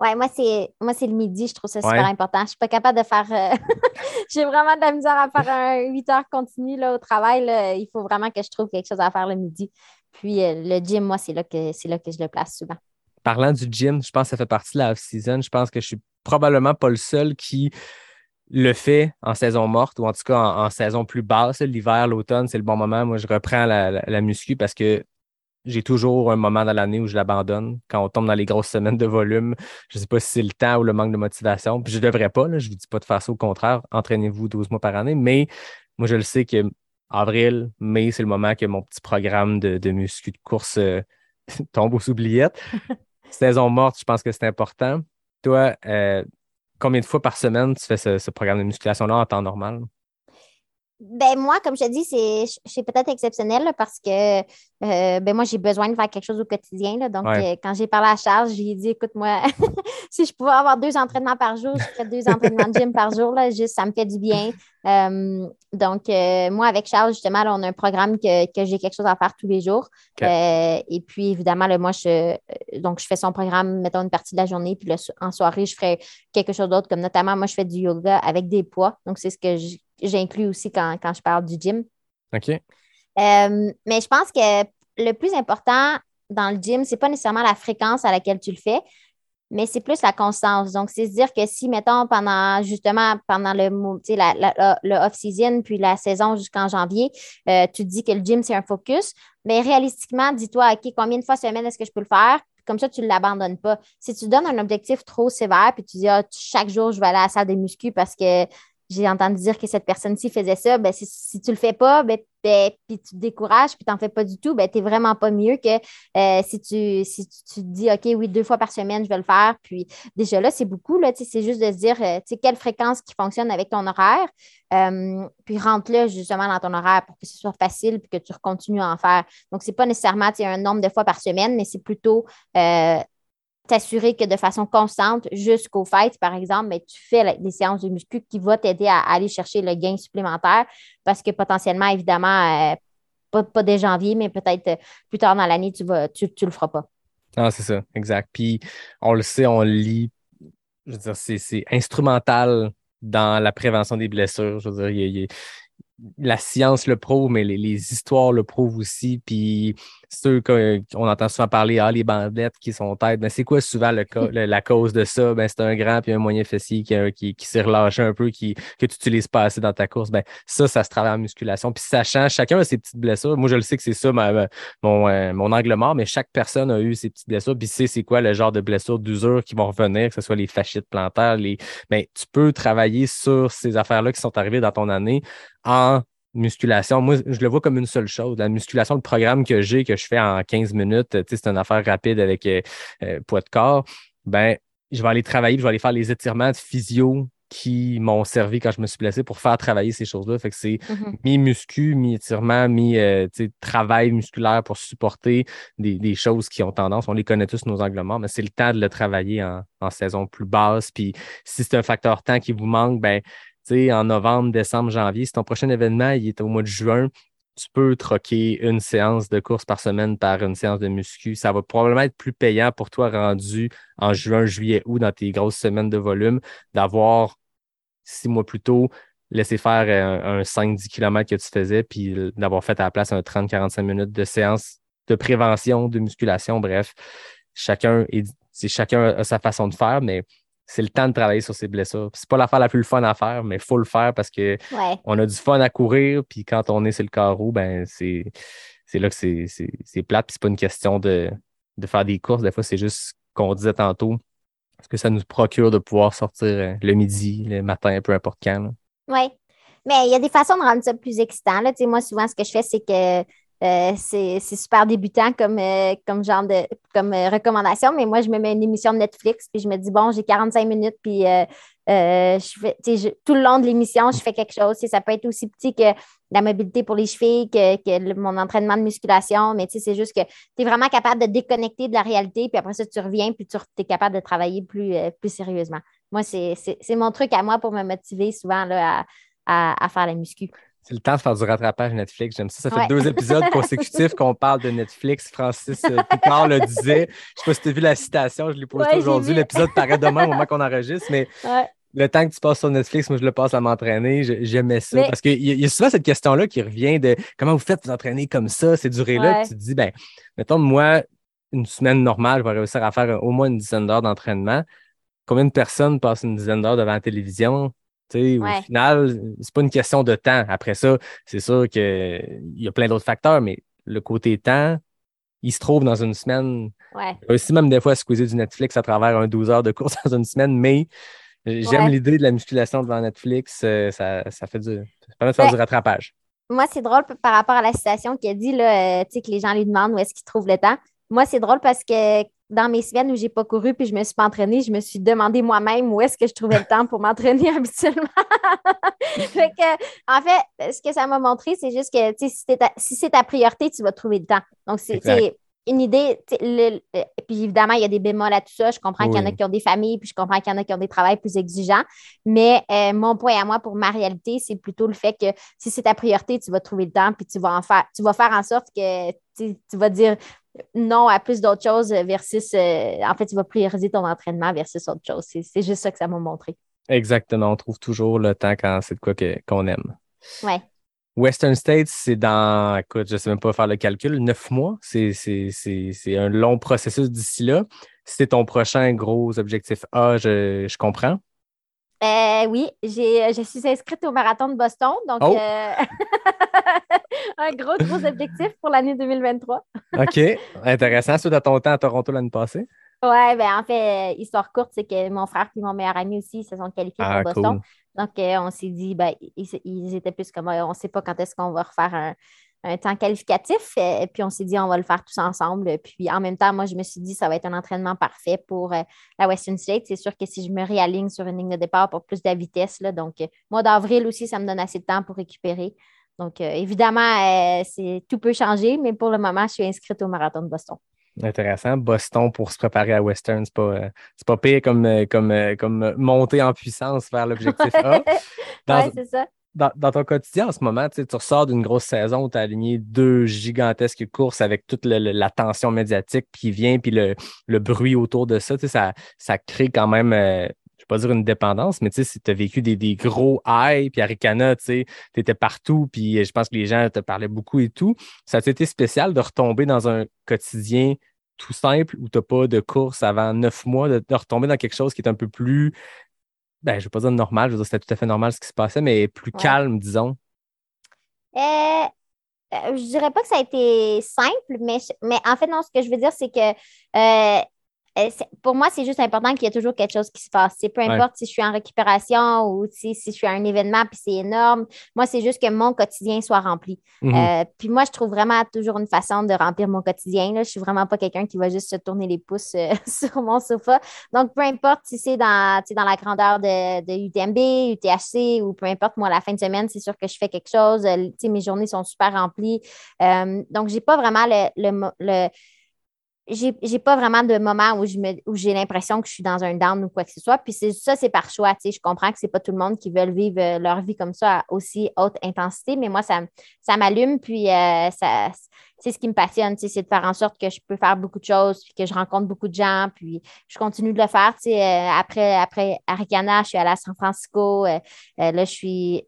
Ouais, moi, c'est moi, c'est le midi, je trouve ça super important. Je suis pas capable de faire. Euh, <laughs> j'ai vraiment de la misère à faire un 8 heures continu là, au travail. Il faut vraiment que je trouve quelque chose à faire le midi. Puis euh, le gym, moi, c'est là que c'est là que je le place souvent. Parlant du gym, je pense que ça fait partie de la off-season. Je pense que je suis probablement pas le seul qui le fait en saison morte ou en tout cas en, saison plus basse. L'hiver, l'automne, c'est le bon moment. Moi, je reprends la, la muscu parce que j'ai toujours un moment dans l'année où je l'abandonne. Quand on tombe dans les grosses semaines de volume, je ne sais pas si c'est le temps ou le manque de motivation. Puis je ne devrais pas, là, je ne vous dis pas de faire ça, au contraire, entraînez-vous 12 mois par année. Mais moi, je le sais que avril, mai, c'est le moment que mon petit programme de, de muscu de course euh, <laughs> tombe aux oubliettes. <laughs> Saison morte, je pense que c'est important. Toi, euh, combien de fois par semaine tu fais ce programme de musculation-là en temps normal? Ben moi, comme je te dis, c'est peut-être exceptionnel parce que euh, ben moi, j'ai besoin de faire quelque chose au quotidien. Là, donc, euh, quand j'ai parlé à Charles, j'ai dit écoute, moi, <laughs> si je pouvais avoir deux entraînements par jour, je ferais deux entraînements de gym par jour. Là, juste, ça me fait du bien. Euh, donc, moi, avec Charles, justement, on a un programme que, j'ai quelque chose à faire tous les jours. et puis, évidemment, là, moi, je, donc, je fais son programme, mettons, une partie de la journée. Puis en soirée, je ferai quelque chose d'autre, comme notamment, moi, je fais du yoga avec des poids. Donc, c'est ce que j'inclus aussi quand, je parle du gym. OK. Euh, mais je pense que le plus important dans le gym, ce n'est pas nécessairement la fréquence à laquelle tu le fais, mais c'est plus la constance. Donc, c'est se dire que si, mettons, pendant justement, pendant le, la, le off-season, puis la saison jusqu'en janvier, euh, tu te dis que le gym, c'est un focus, mais réalistiquement, dis-toi, OK, combien de fois semaine est-ce que je peux le faire? Comme ça, tu ne l'abandonnes pas. Si tu donnes un objectif trop sévère, puis tu dis, ah, chaque jour, je vais aller à la salle des muscu parce que j'ai entendu dire que cette personne-ci faisait ça, ben, si, tu le fais pas, ben, ben, puis tu te décourages, puis tu n'en fais pas du tout, ben, tu n'es vraiment pas mieux que euh, si, tu, si tu, te dis, OK, oui, deux fois par semaine, je vais le faire. Puis déjà là, c'est beaucoup, là, c'est juste de se dire, euh, quelle fréquence qui fonctionne avec ton horaire, euh, puis rentre-le justement dans ton horaire pour que ce soit facile, puis que tu continues à en faire. Donc, ce n'est pas nécessairement un nombre de fois par semaine, mais c'est plutôt t'assurer que de façon constante, jusqu'au fait, par exemple, mais tu fais des séances de muscu qui vont t'aider à, aller chercher le gain supplémentaire parce que potentiellement, évidemment, euh, pas, dès janvier, mais peut-être euh, plus tard dans l'année, tu ne tu, le feras pas. Ah, c'est ça, exact. Puis on le sait, on lit, je veux dire, c'est instrumental dans la prévention des blessures. Je veux dire, la science le prouve, mais les, histoires le prouvent aussi. Puis ceux qu'on entend souvent parler, ah, les bandelettes qui sont têtes, ben, c'est quoi souvent <laughs> le, la cause de ça? Ben, c'est un grand puis un moyen fessier qui, qui, qui s'est relâché un peu, qui, que tu n'utilises pas assez dans ta course. Ben, ça, ça se travaille en musculation. Puis sachant, chacun a ses petites blessures. Moi, je le sais que c'est ça mon, euh, mon angle mort, mais chaque personne a eu ses petites blessures. Puis sait c'est quoi le genre de blessures d'usure qui vont revenir, que ce soit les fascites plantaires, les. Ben, tu peux travailler sur ces affaires-là qui sont arrivées dans ton année en musculation, moi, je le vois comme une seule chose. La musculation, le programme que j'ai, que je fais en 15 minutes, c'est une affaire rapide avec euh, euh, poids de corps. Ben, je vais aller travailler, je vais aller faire les étirements de physio qui m'ont servi quand je me suis blessé pour faire travailler ces choses-là. Fait que c'est mm-hmm. mi-muscu, mi-étirement, mi-travail euh, musculaire pour supporter des, choses qui ont tendance. On les connaît tous, nos angles mais c'est le temps de le travailler en, en saison plus basse. Puis si c'est un facteur temps qui vous manque, ben en novembre, décembre, janvier, si ton prochain événement il est au mois de juin, tu peux troquer une séance de course par semaine par une séance de muscu. Ça va probablement être plus payant pour toi rendu en juin, juillet, août, dans tes grosses semaines de volume, d'avoir six mois plus tôt laissé faire un, 5-10 km que tu faisais, puis d'avoir fait à la place un 30-45 minutes de séance de prévention, de musculation, bref. Chacun, c'est chacun a sa façon de faire, mais c'est le temps de travailler sur ses blessures. C'est pas l'affaire la plus fun à faire, mais il faut le faire parce que on a du fun à courir, puis quand on est sur le carreau, ben c'est, là que c'est, plate, puis c'est pas une question de, faire des courses. Des fois, c'est juste qu'on disait tantôt, ce que ça nous procure de pouvoir sortir euh, le midi, le matin, peu importe quand. Oui. Mais il y a des façons de rendre ça plus excitant. Là. Moi, souvent, ce que je fais, c'est que euh, c'est super débutant comme, euh, comme genre de comme euh, recommandation, mais moi, je me mets une émission de Netflix, puis je me dis, bon, j'ai 45 minutes, puis je fais, tout le long de l'émission, je fais quelque chose. Ça peut être aussi petit que la mobilité pour les chevilles, que, mon entraînement de musculation, mais c'est juste que tu es vraiment capable de déconnecter de la réalité, puis après ça, tu reviens, puis tu es capable de travailler plus, plus sérieusement. Moi, c'est mon truc à moi pour me motiver souvent là, à, à faire la muscu. C'est le temps de faire du rattrapage Netflix. J'aime ça. Ça fait deux épisodes consécutifs qu'on parle de Netflix. Francis euh, Picard le disait. Je ne sais pas si tu as vu la citation, je l'ai posée aujourd'hui. L'épisode paraît demain au moment qu'on enregistre, mais le temps que tu passes sur Netflix, moi, je le passe à m'entraîner. J'aimais ça. Parce qu'il y, a souvent cette question-là qui revient de comment vous faites vous entraîner comme ça, c'est durée-là. Tu te dis, ben, mettons, moi, une semaine normale, je vais réussir à faire au moins une dizaine d'heures d'entraînement. Combien de personnes passent une dizaine d'heures devant la télévision? Au final, c'est pas une question de temps. Après ça, c'est sûr qu'il y a plein d'autres facteurs, mais le côté temps, il se trouve dans une semaine. Ouais. Aussi, même des fois, squeezer du Netflix à travers un 12 heures de course <laughs> dans une semaine, mais j'aime l'idée de la musculation devant Netflix. Euh, ça, fait du, ça permet de faire du rattrapage. Moi, c'est drôle par rapport à la citation qui a dit là, euh, que les gens lui demandent où est-ce qu'il trouve le temps. Moi, c'est drôle parce que dans mes semaines où je n'ai pas couru puis je me suis pas entraînée, je me suis demandé moi-même où est-ce que je trouvais le temps pour m'entraîner <laughs> habituellement. <laughs> en fait, ce que ça m'a montré, c'est juste que si c'est ta, priorité, tu vas trouver le temps. Donc, c'est une idée. puis évidemment, il y a des bémols à tout ça. Je comprends qu'il y en a qui ont des familles, puis je comprends qu'il y en a qui ont des travails plus exigeants. Mais euh, mon point à moi pour ma réalité, c'est plutôt le fait que si c'est ta priorité, tu vas trouver le temps, puis tu vas en faire, tu vas faire en sorte que tu vas dire non à plus d'autres choses versus, euh, en fait, tu vas prioriser ton entraînement versus autre chose. C'est juste ça que ça m'a montré. Exactement. On trouve toujours le temps quand c'est de quoi qu'on aime. Ouais. Western States, c'est dans, écoute, je ne sais même pas faire le calcul, neuf mois. C'est un long processus d'ici là. C'est ton prochain gros objectif A, je comprends. Euh, oui, j'ai, je suis inscrite au marathon de Boston, donc oh! euh, <laughs> un gros, gros objectif pour l'année 2023. OK, intéressant. Ça, à ton temps à Toronto l'année passée? Oui, ben en fait, histoire courte, c'est que mon frère et mon meilleur ami aussi se sont qualifiés pour ah, Boston. Donc, euh, on s'est dit, ben, ils, ils, étaient plus comme, on ne sait pas quand est-ce qu'on va refaire un, un temps qualificatif. Et puis on s'est dit, on va le faire tous ensemble. Puis en même temps, moi, je me suis dit, ça va être un entraînement parfait pour euh, la Western State. C'est sûr que si je me réaligne sur une ligne de départ pour plus de vitesse, là, donc euh, mois d'avril aussi, ça me donne assez de temps pour récupérer. Donc euh, évidemment, c'est tout peut changer, mais pour le moment, je suis inscrite au marathon de Boston. Intéressant. Boston pour se préparer à Western, c'est pas, pas pire comme, comme, comme monter en puissance vers l'objectif A. <laughs> oui, c'est ça dans, ton quotidien en ce moment, tu ressors d'une grosse saison où tu as aligné deux gigantesques courses avec toute la tension médiatique qui vient, puis le, bruit autour de ça, ça, ça crée quand même, euh, je pas dire une dépendance, mais tu as vécu des, gros highs, puis Arikana, tu étais partout, puis je pense que les gens te parlaient beaucoup et tout. Ça a été spécial de retomber dans un quotidien tout simple où tu n'as pas de course avant neuf mois, de, retomber dans quelque chose qui est un peu plus, ben, je ne vais pas dire normal, je veux dire, c'était tout à fait normal ce qui se passait, mais plus calme, disons. Euh, euh, je dirais pas que ça a été simple, mais, mais en fait, non, ce que je veux dire, c'est que euh, euh, pour moi, c'est juste important qu'il y ait toujours quelque chose qui se passe. peu importe si je suis en récupération ou si, je suis à un événement puis c'est énorme. Moi, c'est juste que mon quotidien soit rempli. Mhm. Euh, puis moi, je trouve vraiment toujours une façon de remplir mon quotidien. Là. Je suis vraiment pas quelqu'un qui va juste se tourner les pouces euh, <laughs> sur mon sofa. Donc, peu importe si c'est dans, dans la grandeur de, de, UTMB, UTHC ou peu importe, moi, la fin de semaine, c'est sûr que je fais quelque chose. mes journées sont super remplies. donc, j'ai pas vraiment le j'ai pas vraiment de moment où j'ai l'impression que je suis dans un down ou quoi que ce soit. Puis ça, c'est par choix. Je comprends que c'est pas tout le monde qui veut vivre euh, leur vie comme ça à aussi haute intensité, mais moi, ça, ça m'allume. Puis euh, c'est ce qui me passionne, c'est de faire en sorte que je peux faire beaucoup de choses, puis que je rencontre beaucoup de gens, puis je continue de le faire. Euh, après, après Arikana, je suis allée à San Francisco. là, je suis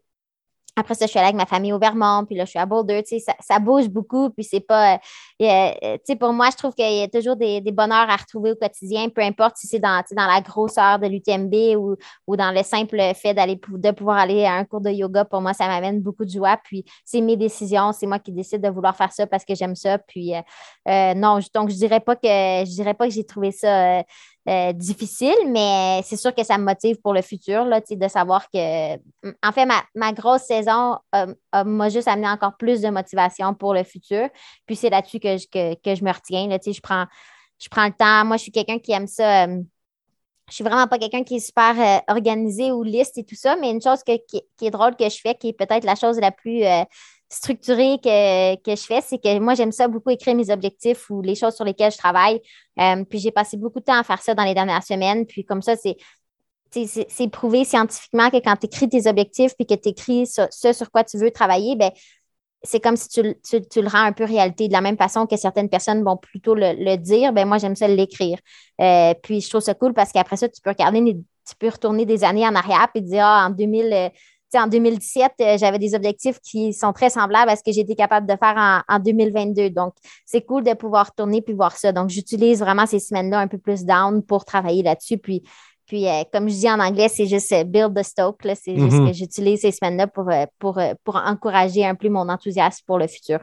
après ça, je suis allée avec ma famille au Vermont, puis là, je suis à Boulder. Tu sais, ça, ça bouge beaucoup, puis c'est pas. Euh, euh, tu sais, pour moi, je trouve qu'il y a toujours des, bonheurs à retrouver au quotidien, peu importe si c'est dans, dans la grosseur de l'UTMB ou, ou dans le simple fait d'aller de pouvoir aller à un cours de yoga. Pour moi, ça m'amène beaucoup de joie. Puis c'est mes décisions, c'est moi qui décide de vouloir faire ça parce que j'aime ça. Puis euh, non, donc je dirais pas que je dirais pas que j'ai trouvé ça euh, difficile, mais c'est sûr que ça me motive pour le futur, là, de savoir que, en fait, ma, grosse saison m'a juste amené encore plus de motivation pour le futur. Puis c'est là-dessus que je, que, je me retiens. Là, je, prends, je prends le temps. Moi, je suis quelqu'un qui aime ça. Euh, je suis vraiment pas quelqu'un qui est super euh, organisé ou liste et tout ça, mais une chose qui, est drôle que je fais, qui est peut-être la chose la plus structurée que, que je fais, c'est que moi, j'aime ça beaucoup écrire mes objectifs ou les choses sur lesquelles je travaille. Euh, puis j'ai passé beaucoup de temps à faire ça dans les dernières semaines. Puis comme ça, c'est c'est prouvé scientifiquement que quand tu écris tes objectifs puis que tu écris ce, sur quoi tu veux travailler, ben c'est comme si tu, tu, le rends un peu réalité. De la même façon que certaines personnes vont plutôt le, dire, ben moi, j'aime ça l'écrire. Euh, puis je trouve ça cool parce qu'après ça, tu peux regarder, tu peux retourner des années en arrière et dire, ah, en 2000, en 2017, euh, j'avais des objectifs qui sont très semblables à ce que j'étais capable de faire en, 2022. Donc, c'est cool de pouvoir tourner puis voir ça. Donc, j'utilise vraiment ces semaines-là un peu plus down pour travailler là-dessus. Puis, puis euh, comme je dis en anglais, c'est juste euh, build the stoke. C'est juste mm-hmm. que j'utilise ces semaines-là pour, pour, pour encourager un peu mon enthousiasme pour le futur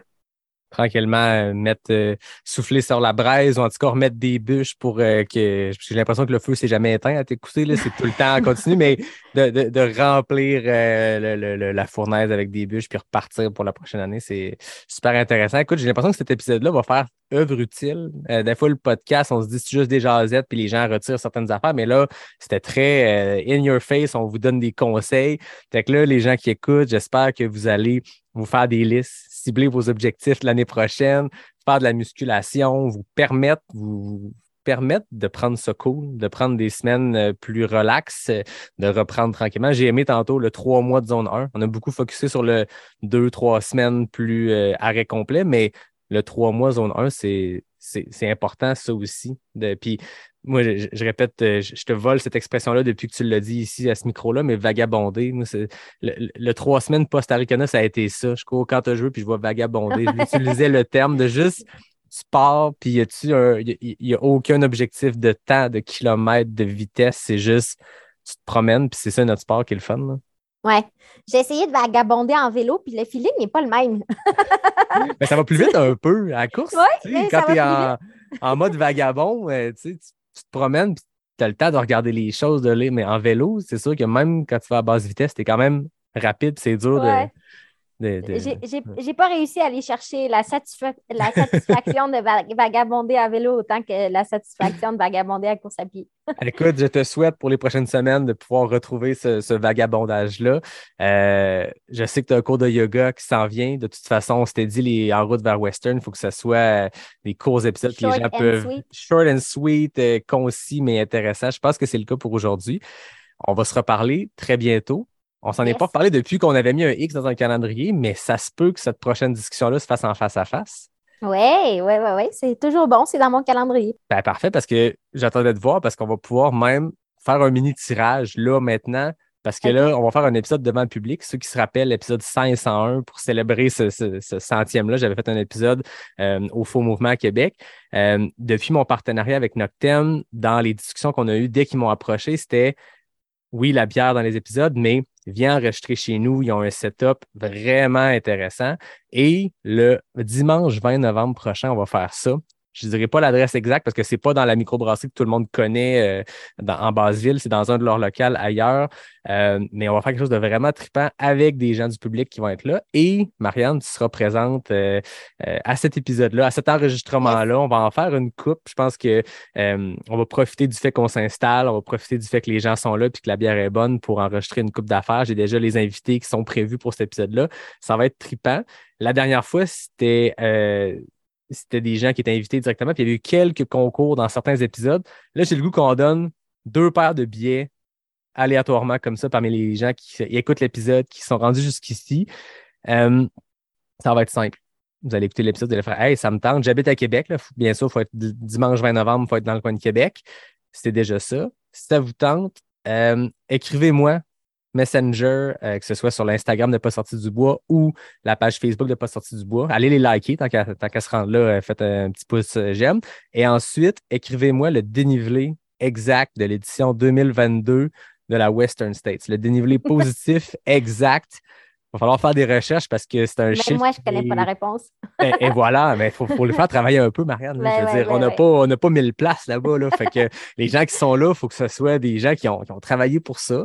tranquillement euh, mettre euh, souffler sur la braise ou en tout cas remettre des bûches pour euh, que j'ai l'impression que le feu s'est jamais éteint à t'écouter c'est tout le temps en continu mais de, de, remplir la fournaise avec des bûches puis repartir pour la prochaine année c'est super intéressant. Écoute j'ai l'impression que cet épisode là va faire œuvre utile. Des fois le podcast on se dit c'est juste des jasettes puis les gens retirent certaines affaires mais là c'était très in your face on vous donne des conseils. Fait que là les gens qui écoutent j'espère que vous allez vous faire des listes cibler vos objectifs l'année prochaine, faire de la musculation, vous permettre, vous permettre de prendre ce cool, de prendre des semaines euh, plus relax, euh, de reprendre tranquillement. J'ai aimé tantôt le trois mois de zone 1. On a beaucoup focusé sur le deux, trois semaines plus euh, arrêt complet, mais le trois mois zone 1, c'est important, ça aussi. De, puis moi, je, répète, euh, je, te vole cette expression-là depuis que tu l'as dit ici à ce micro-là, mais vagabonder, moi, le, trois semaines post-Aricana, ça a été ça. Je cours quand tu joué, puis je vois vagabonder. J'utilisais <laughs> le terme de juste tu pars, puis il n'y a, aucun objectif de temps, de kilomètres, de vitesse. C'est juste tu te promènes, puis c'est ça notre sport qui est le fun. Là. Ouais. J'ai essayé de vagabonder en vélo, puis le feeling n'est pas le même. <laughs> mais ça va plus vite un peu à la course. Ouais, quand tu es en, en, mode vagabond, euh, tu, tu te promènes, puis tu as le temps de regarder les choses, de mais en vélo, c'est sûr que même quand tu vas à basse vitesse, tu es quand même rapide, c'est dur de j'ai pas réussi à aller chercher la, la <laughs> satisfaction de vagabonder à vélo autant que la satisfaction de vagabonder à course à pied. <laughs> Écoute, je te souhaite pour les prochaines semaines de pouvoir retrouver ce, vagabondage-là. Euh, je sais que tu as un cours de yoga qui s'en vient. De toute façon, on s'était dit les, en route vers Western, il faut que ce soit euh, des courts épisodes que les gens peuvent. Short and sweet, euh, concis, mais intéressant. Je pense que c'est le cas pour aujourd'hui. On va se reparler très bientôt. On s'en est pas parlé depuis qu'on avait mis un X dans un calendrier, mais ça se peut que cette prochaine discussion-là se fasse en face à face. Oui, oui, oui, oui. C'est toujours bon, c'est dans mon calendrier. Ben, parfait, parce que j'attendais de voir, parce qu'on va pouvoir même faire un mini tirage là maintenant. Parce que là, on va faire un épisode devant le public. Ceux qui se rappellent, l'épisode 100 et 101, pour célébrer ce, ce, centième-là, j'avais fait un épisode euh, au Faux Mouvement à Québec. Euh, depuis mon partenariat avec Noctem, dans les discussions qu'on a eues dès qu'ils m'ont approché, c'était oui, la bière dans les épisodes, mais viens enregistrer chez nous. Ils ont un setup vraiment intéressant. Et le dimanche 20 novembre prochain, on va faire ça. Je ne dirais pas l'adresse exacte parce que c'est pas dans la microbrasserie que tout le monde connaît euh, en Basseville, c'est dans un de leurs locales ailleurs. Euh, mais on va faire quelque chose de vraiment trippant avec des gens du public qui vont être là. Et Marianne, tu seras présente euh, à cet épisode-là, à cet enregistrement-là. On va en faire une coupe. Je pense que on va profiter du fait qu'on s'installe, on va profiter du fait que les gens sont là et que la bière est bonne pour enregistrer une coupe d'affaires. J'ai déjà les invités qui sont prévus pour cet épisode-là. Ça va être trippant. La dernière fois, c'était c'était des gens qui étaient invités directement. Puis il y avait eu quelques concours dans certains épisodes. Là, j'ai le goût qu'on donne deux paires de billets aléatoirement comme ça parmi les gens qui écoutent l'épisode, qui sont rendus jusqu'ici. Euh, ça va être simple. Vous allez écouter l'épisode, vous allez faire Hey, ça me tente, j'habite à Québec. Là. Bien sûr, il faut être dimanche 20 novembre, il faut être dans le coin de Québec. C'était déjà ça. Si ça vous tente, euh, écrivez-moi Messenger, euh, que ce soit sur l'Instagram de Pas Sorti du Bois ou la page Facebook de Pas Sorti du Bois. Allez les liker, tant qu'à se rendre là, euh, faites un petit pouce euh, j'aime. Et ensuite, écrivez-moi le dénivelé exact de l'édition 2022 de la Western States. Le dénivelé positif <laughs> exact va falloir faire des recherches parce que c'est un chiffre. Moi, je ne connais pas la réponse. <laughs> et, voilà, mais il faut, le faire travailler un peu, Marianne. je ben veux dire, on n'a pas, on pas mille places là-bas. Là, fait que les gens qui sont là, il faut que ce soit des gens qui ont, travaillé pour ça.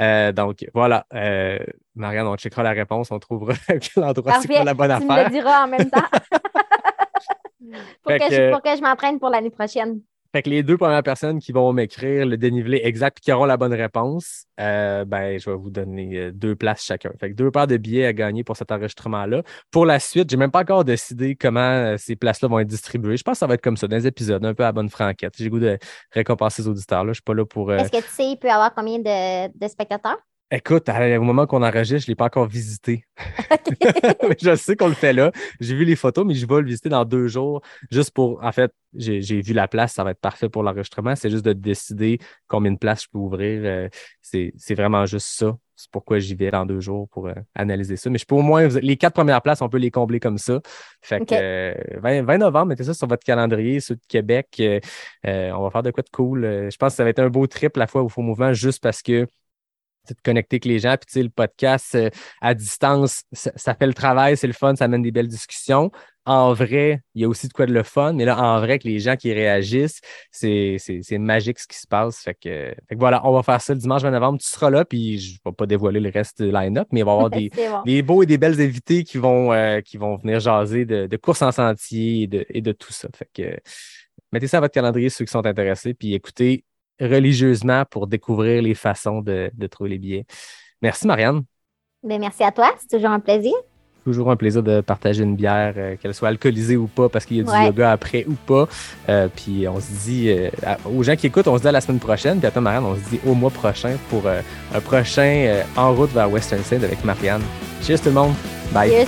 Euh, donc, voilà. Euh, Marianne, on checkera la réponse, on trouvera <laughs> l'endroit c'est pas la bonne affaire. Tu me le diras en même temps. <laughs> pour, que, pour que je m'entraîne pour l'année prochaine. Fait que les deux premières personnes qui vont m'écrire le dénivelé exact et qui auront la bonne réponse, euh, ben, je vais vous donner euh, deux places chacun. Fait que deux paires de billets à gagner pour cet enregistrement-là. Pour la suite, j'ai même pas encore décidé comment euh, ces places-là vont être distribuées. Je pense que ça va être comme ça, dans les épisodes, un peu à bonne franquette. J'ai goût de récompenser les auditeurs. Là. Je suis pas là pour. Est-ce que tu sais, il peut y avoir combien de spectateurs? Écoute, au moment qu'on enregistre, je ne l'ai pas encore visité. <laughs> je sais qu'on le fait là. J'ai vu les photos, mais je vais le visiter dans deux jours. Juste pour, en fait, j'ai vu la place, ça va être parfait pour l'enregistrement. C'est juste de décider combien de places je peux ouvrir. Euh, c'est vraiment juste ça. C'est pourquoi j'y vais dans deux jours pour euh, analyser ça. Mais je peux au moins, les quatre premières places, on peut les combler comme ça. Fait que 20, euh, novembre, mettez ça sur votre calendrier, ceux de Québec. on va faire de quoi de cool. je pense que ça va être un beau trip la fois au Faux Mouvement juste parce que de connecter avec les gens. Puis, tu sais, le podcast euh, à distance, ça, fait le travail, c'est le fun, ça mène des belles discussions. En vrai, il y a aussi de quoi de le fun, mais là, en vrai, que les gens qui réagissent, c'est magique ce qui se passe. Fait que, voilà, on va faire ça le dimanche 20 novembre. Tu seras là, puis je ne vais pas dévoiler le reste du line-up, mais il va y avoir <laughs> des, beaux et des belles invités qui vont, euh, qui vont venir jaser de, de courses en sentier et de, et de tout ça. Fait que mettez ça à votre calendrier, ceux qui sont intéressés, puis écoutez, religieusement pour découvrir les façons de, trouver les billets. Merci, Marianne. Ben, merci à toi. C'est toujours un plaisir. Toujours un plaisir de partager une bière, euh, qu'elle soit alcoolisée ou pas, parce qu'il y a du yoga après ou pas. Euh, puis on se dit, euh, aux gens qui écoutent, on se dit à la semaine prochaine. Puis à toi, Marianne, on se dit au mois prochain pour un prochain En route vers Western Side avec Marianne. Cheers tout le monde. Bye.